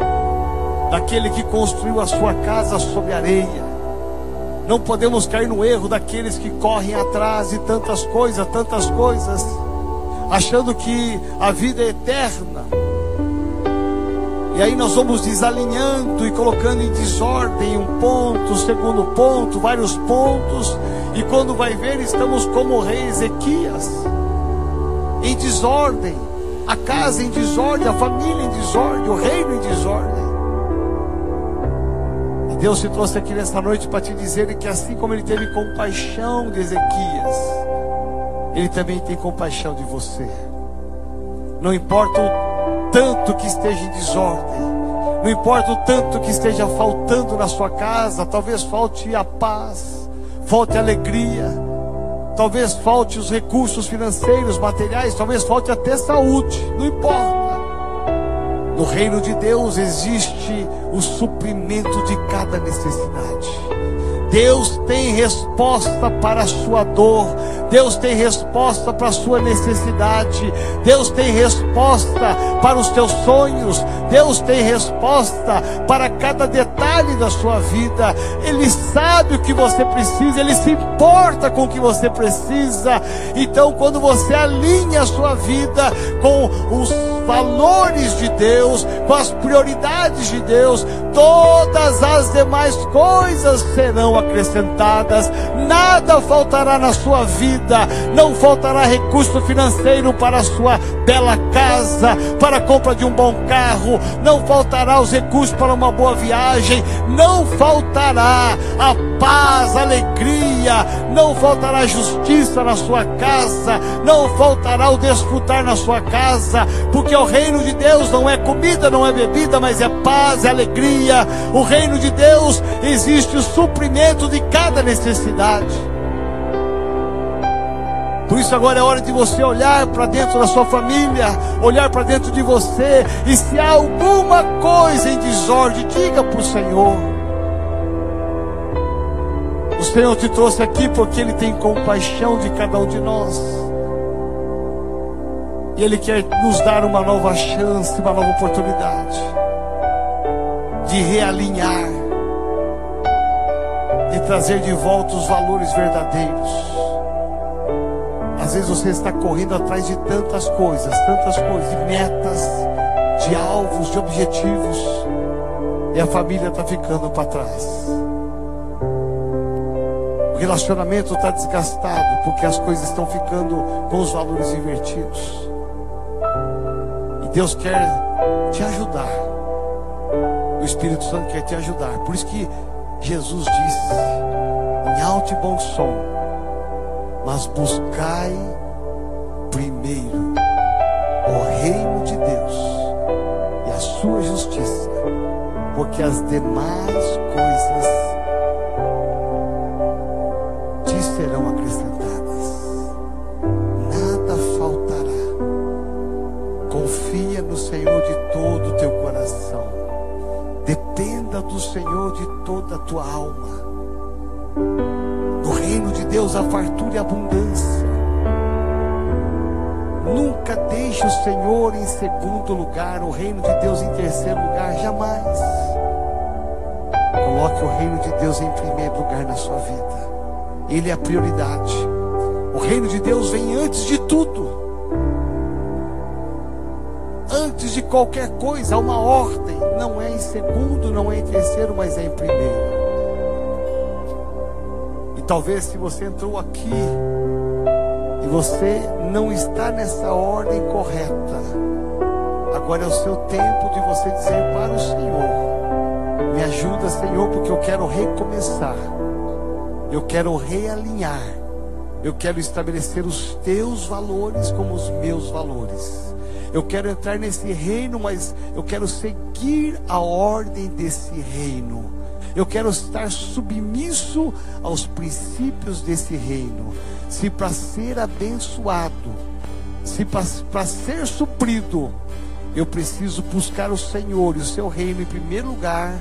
daquele que construiu a sua casa sobre areia não podemos cair no erro daqueles que correm atrás de tantas coisas, tantas coisas, achando que a vida é eterna. E aí nós vamos desalinhando e colocando em desordem um ponto, segundo ponto, vários pontos, e quando vai ver, estamos como o rei Ezequias, em desordem, a casa em desordem, a família em desordem, o reino em desordem. Deus te trouxe aqui nesta noite para te dizer que assim como Ele teve compaixão de Ezequias, Ele também tem compaixão de você. Não importa o tanto que esteja em desordem, não importa o tanto que esteja faltando na sua casa, talvez falte a paz, falte alegria, talvez falte os recursos financeiros, materiais, talvez falte até saúde, não importa. No reino de Deus existe o suprimento de cada necessidade. Deus tem resposta para a sua dor. Deus tem resposta para a sua necessidade. Deus tem resposta para os teus sonhos. Deus tem resposta para cada detalhe da sua vida. Ele sabe o que você precisa, ele se importa com o que você precisa. Então, quando você alinha a sua vida com os valores de Deus, com as prioridades de Deus, todas as demais coisas serão acrescentadas, nada faltará na sua vida, não faltará recurso financeiro para a sua bela casa, para a compra de um bom carro, não faltará os recursos para uma boa viagem, não faltará a paz, a alegria, não faltará justiça na sua casa, não faltará o desfrutar na sua casa, porque o reino de Deus não é comida, não é bebida, mas é paz, é alegria. O reino de Deus existe o suprimento de cada necessidade. Por isso agora é hora de você olhar para dentro da sua família, olhar para dentro de você, e se há alguma coisa em desordem, diga para o Senhor. O Senhor te trouxe aqui porque Ele tem compaixão de cada um de nós. E Ele quer nos dar uma nova chance, uma nova oportunidade de realinhar, de trazer de volta os valores verdadeiros. Às vezes você está correndo atrás de tantas coisas, tantas coisas, de metas, de alvos, de objetivos, e a família está ficando para trás. O relacionamento está desgastado porque as coisas estão ficando com os valores invertidos. Deus quer te ajudar. O Espírito Santo quer te ajudar. Por isso que Jesus disse em alto e bom som: Mas buscai primeiro o reino de Deus e a sua justiça, porque as demais coisas prioridade. O reino de Deus vem antes de tudo. Antes de qualquer coisa, há uma ordem. Não é em segundo, não é em terceiro, mas é em primeiro. E talvez se você entrou aqui e você não está nessa ordem correta, agora é o seu tempo de você dizer para o Senhor: Me ajuda, Senhor, porque eu quero recomeçar, eu quero realinhar, eu quero estabelecer os teus valores como os meus valores. Eu quero entrar nesse reino, mas eu quero seguir a ordem desse reino. Eu quero estar submisso aos princípios desse reino. Se para ser abençoado, se para ser suprido, eu preciso buscar o Senhor e o seu reino em primeiro lugar,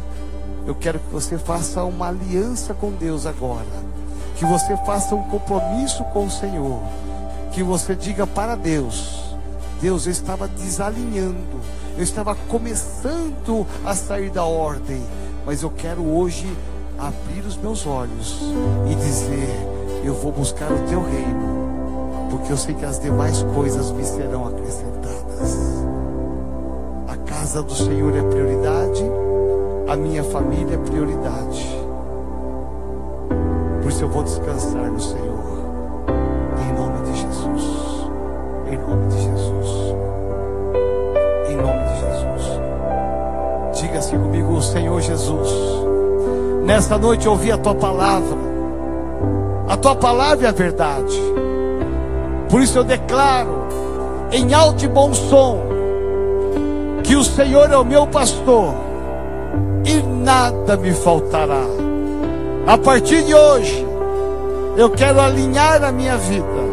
eu quero que você faça uma aliança com Deus agora. Que você faça um compromisso com o Senhor. Que você diga para Deus: Deus, eu estava desalinhando, eu estava começando a sair da ordem, mas eu quero hoje abrir os meus olhos e dizer: Eu vou buscar o teu reino, porque eu sei que as demais coisas me serão acrescentadas. A casa do Senhor é prioridade, a minha família é prioridade. Por isso eu vou descansar no Senhor, em nome de Jesus. Em nome de Jesus. Em nome de Jesus. Diga assim comigo, Senhor Jesus. Nesta noite eu ouvi a tua palavra. A tua palavra é a verdade. Por isso eu declaro em alto e bom som que o Senhor é o meu pastor e nada me faltará. A partir de hoje, eu quero alinhar a minha vida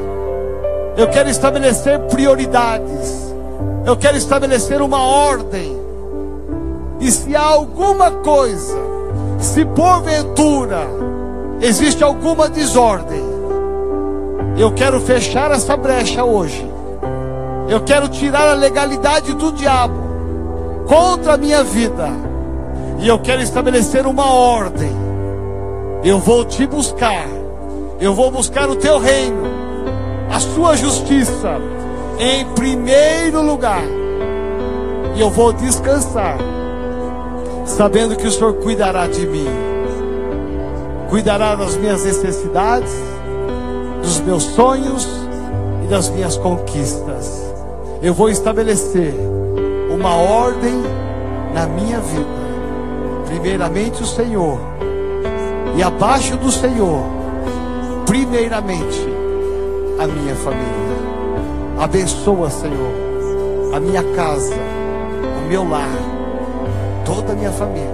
eu quero estabelecer prioridades. Eu quero estabelecer uma ordem. E se há alguma coisa, se porventura existe alguma desordem, eu quero fechar essa brecha hoje. Eu quero tirar a legalidade do diabo contra a minha vida. E eu quero estabelecer uma ordem. Eu vou te buscar. Eu vou buscar o teu reino a sua justiça em primeiro lugar. E eu vou descansar, sabendo que o Senhor cuidará de mim, cuidará das minhas necessidades, dos meus sonhos e das minhas conquistas. Eu vou estabelecer uma ordem na minha vida. Primeiramente o Senhor, e abaixo do Senhor, primeiramente a minha família. Abençoa, Senhor, a minha casa, o meu lar, toda a minha família.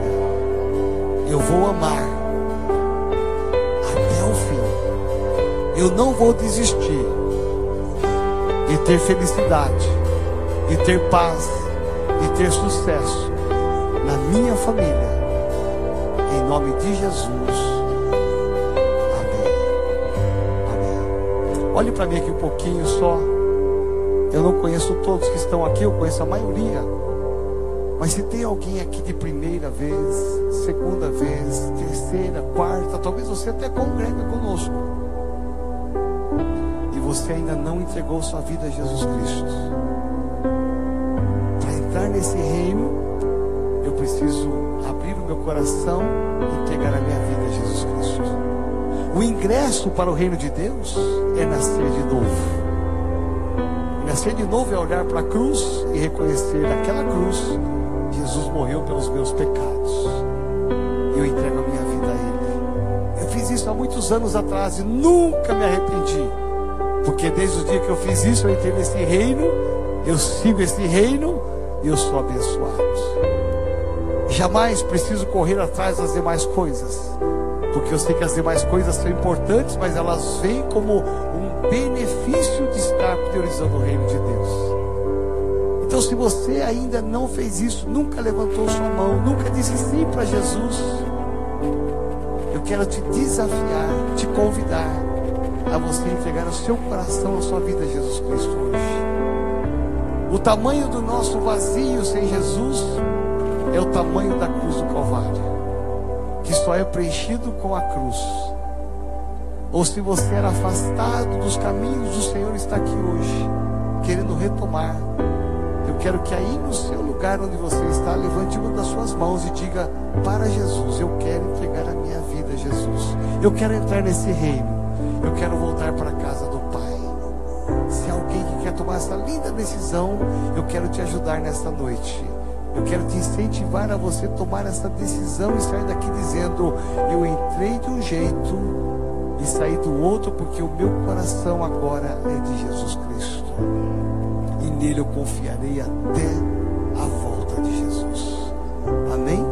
Eu vou amar até o fim. Eu não vou desistir de ter felicidade, de ter paz, de ter sucesso na minha família. Nome de Jesus. Olhe para mim aqui um pouquinho só. Eu não conheço todos que estão aqui, eu conheço a maioria. Mas se tem alguém aqui de primeira vez, segunda vez, terceira, quarta, talvez você até congrega conosco. E você ainda não entregou sua vida a Jesus Cristo. Para entrar nesse reino, eu preciso abrir o meu coração entregar a minha vida a Jesus Cristo. O ingresso para o reino de Deus é nascer de novo. Nascer de novo é olhar para a cruz e reconhecer aquela cruz Jesus morreu pelos meus pecados. Eu entrego a minha vida a Ele. Eu fiz isso há muitos anos atrás e nunca me arrependi. Porque desde o dia que eu fiz isso, eu entrei nesse reino, eu sigo esse reino e eu sou abençoado. Jamais preciso correr atrás das demais coisas. Porque eu sei que as demais coisas são importantes, mas elas vêm como um benefício de estar priorizando o reino de Deus. Então, se você ainda não fez isso, nunca levantou sua mão, nunca disse sim para Jesus, eu quero te desafiar, te convidar a você entregar o seu coração, a sua vida a Jesus Cristo hoje. O tamanho do nosso vazio sem Jesus é o tamanho da cruz do Calvário, que só é preenchido com a cruz. Ou se você era afastado dos caminhos, o Senhor está aqui hoje, querendo retomar eu quero que aí no seu lugar onde você está, levante uma das suas mãos e diga para Jesus: Eu quero entregar a minha vida a Jesus. Eu quero entrar nesse reino. Eu quero voltar para a casa do Pai. Se alguém que quer tomar essa linda decisão, eu quero te ajudar nesta noite. Eu quero te incentivar a você tomar essa decisão e sair daqui dizendo: Eu entrei de um jeito e saí do outro, porque o meu coração agora é de Jesus Cristo e nele eu confiarei até a volta de Jesus. Amém?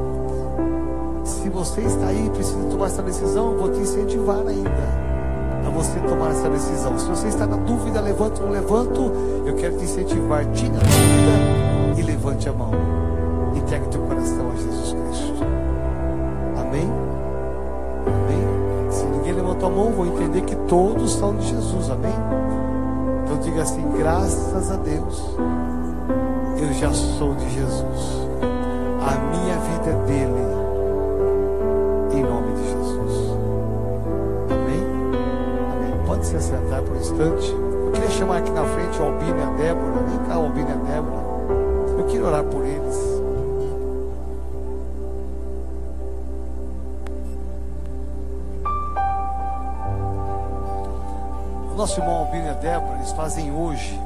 Se você está aí e precisa tomar essa decisão, eu vou te incentivar ainda a você tomar essa decisão. Se você está na dúvida, levante ou levanto, eu quero te incentivar. Tire a dúvida e levante a mão. Entregue teu coração a Jesus Cristo. Amém? Amém? Se ninguém levantou a mão, vou entender que todos são de Jesus. Amém? Então diga assim: graças a Deus, eu já sou de Jesus. A minha vida é dele. Em nome de Jesus. Amém? Amém. Pode se assentar por um instante. Eu queria chamar aqui na frente o Albino e a Débora. Vem cá, Albino e a Débora. Eu queria orar por eles. Nosso irmão Albino e a Débora, eles fazem hoje,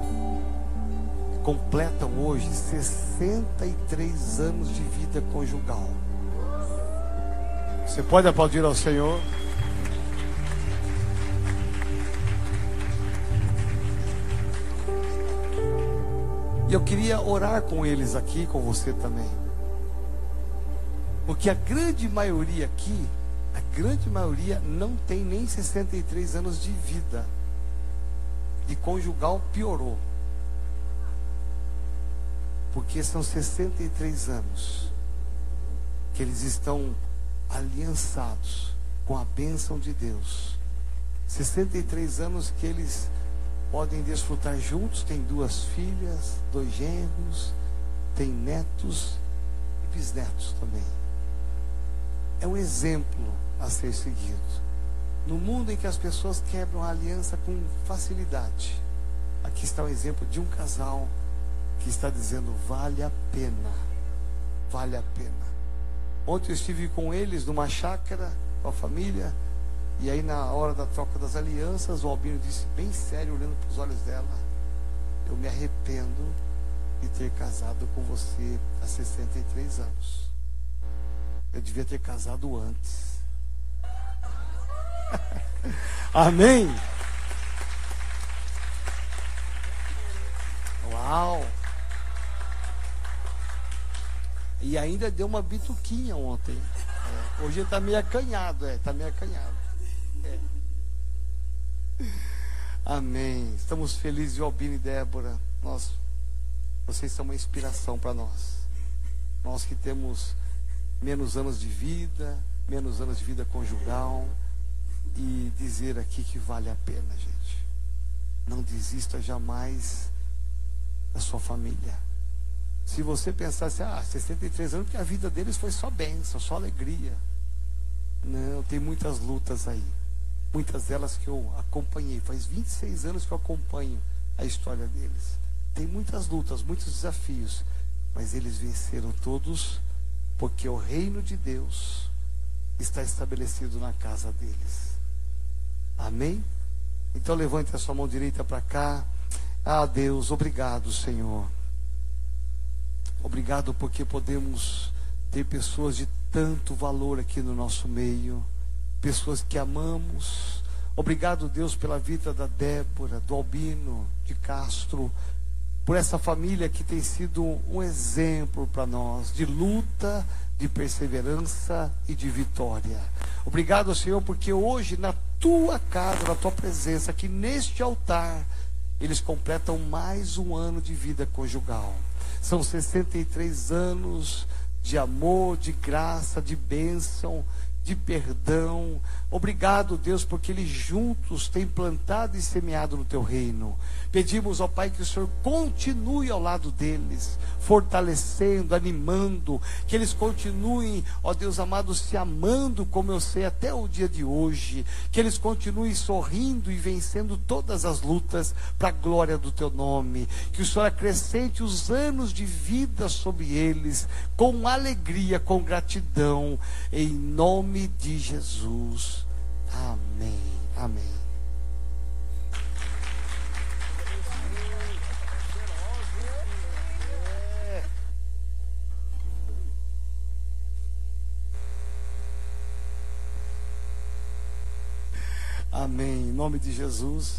completam hoje 63 anos de vida conjugal. Você pode aplaudir ao Senhor? E eu queria orar com eles aqui, com você também. Porque a grande maioria aqui, a grande maioria não tem nem 63 anos de vida e conjugal piorou. Porque são 63 anos que eles estão aliançados com a bênção de Deus. 63 anos que eles podem desfrutar juntos, tem duas filhas, dois genros, tem netos e bisnetos também. É um exemplo a ser seguido. No mundo em que as pessoas quebram a aliança com facilidade, aqui está o exemplo de um casal que está dizendo: vale a pena, vale a pena. Ontem eu estive com eles numa chácara, com a família, e aí na hora da troca das alianças, o Albino disse, bem sério, olhando para os olhos dela: Eu me arrependo de ter casado com você há 63 anos. Eu devia ter casado antes. Amém? Uau! E ainda deu uma bituquinha ontem. É, hoje está meio acanhado, é, está meio acanhado. É. Amém. Estamos felizes, Albino e Débora. Nós, vocês são uma inspiração para nós. Nós que temos menos anos de vida, menos anos de vida conjugal e dizer aqui que vale a pena, gente. Não desista jamais da sua família. Se você pensasse, ah, 63 anos, que a vida deles foi só bênção, só alegria. Não, tem muitas lutas aí. Muitas delas que eu acompanhei. Faz 26 anos que eu acompanho a história deles. Tem muitas lutas, muitos desafios. Mas eles venceram todos porque o reino de Deus está estabelecido na casa deles. Amém? Então levante a sua mão direita para cá. Ah, Deus, obrigado, Senhor. Obrigado porque podemos ter pessoas de tanto valor aqui no nosso meio, pessoas que amamos. Obrigado, Deus, pela vida da Débora, do Albino, de Castro, por essa família que tem sido um exemplo para nós de luta, de perseverança e de vitória. Obrigado, Senhor, porque hoje na tua casa, na tua presença, aqui neste altar, eles completam mais um ano de vida conjugal. São 63 anos de amor, de graça, de bênção, de perdão. Obrigado, Deus, porque eles juntos têm plantado e semeado no teu reino. Pedimos, ó Pai, que o Senhor continue ao lado deles, fortalecendo, animando, que eles continuem, ó Deus amado, se amando, como eu sei até o dia de hoje, que eles continuem sorrindo e vencendo todas as lutas para a glória do teu nome, que o Senhor acrescente os anos de vida sobre eles, com alegria, com gratidão, em nome de Jesus. Amém. Amém. Amém. Em nome de Jesus.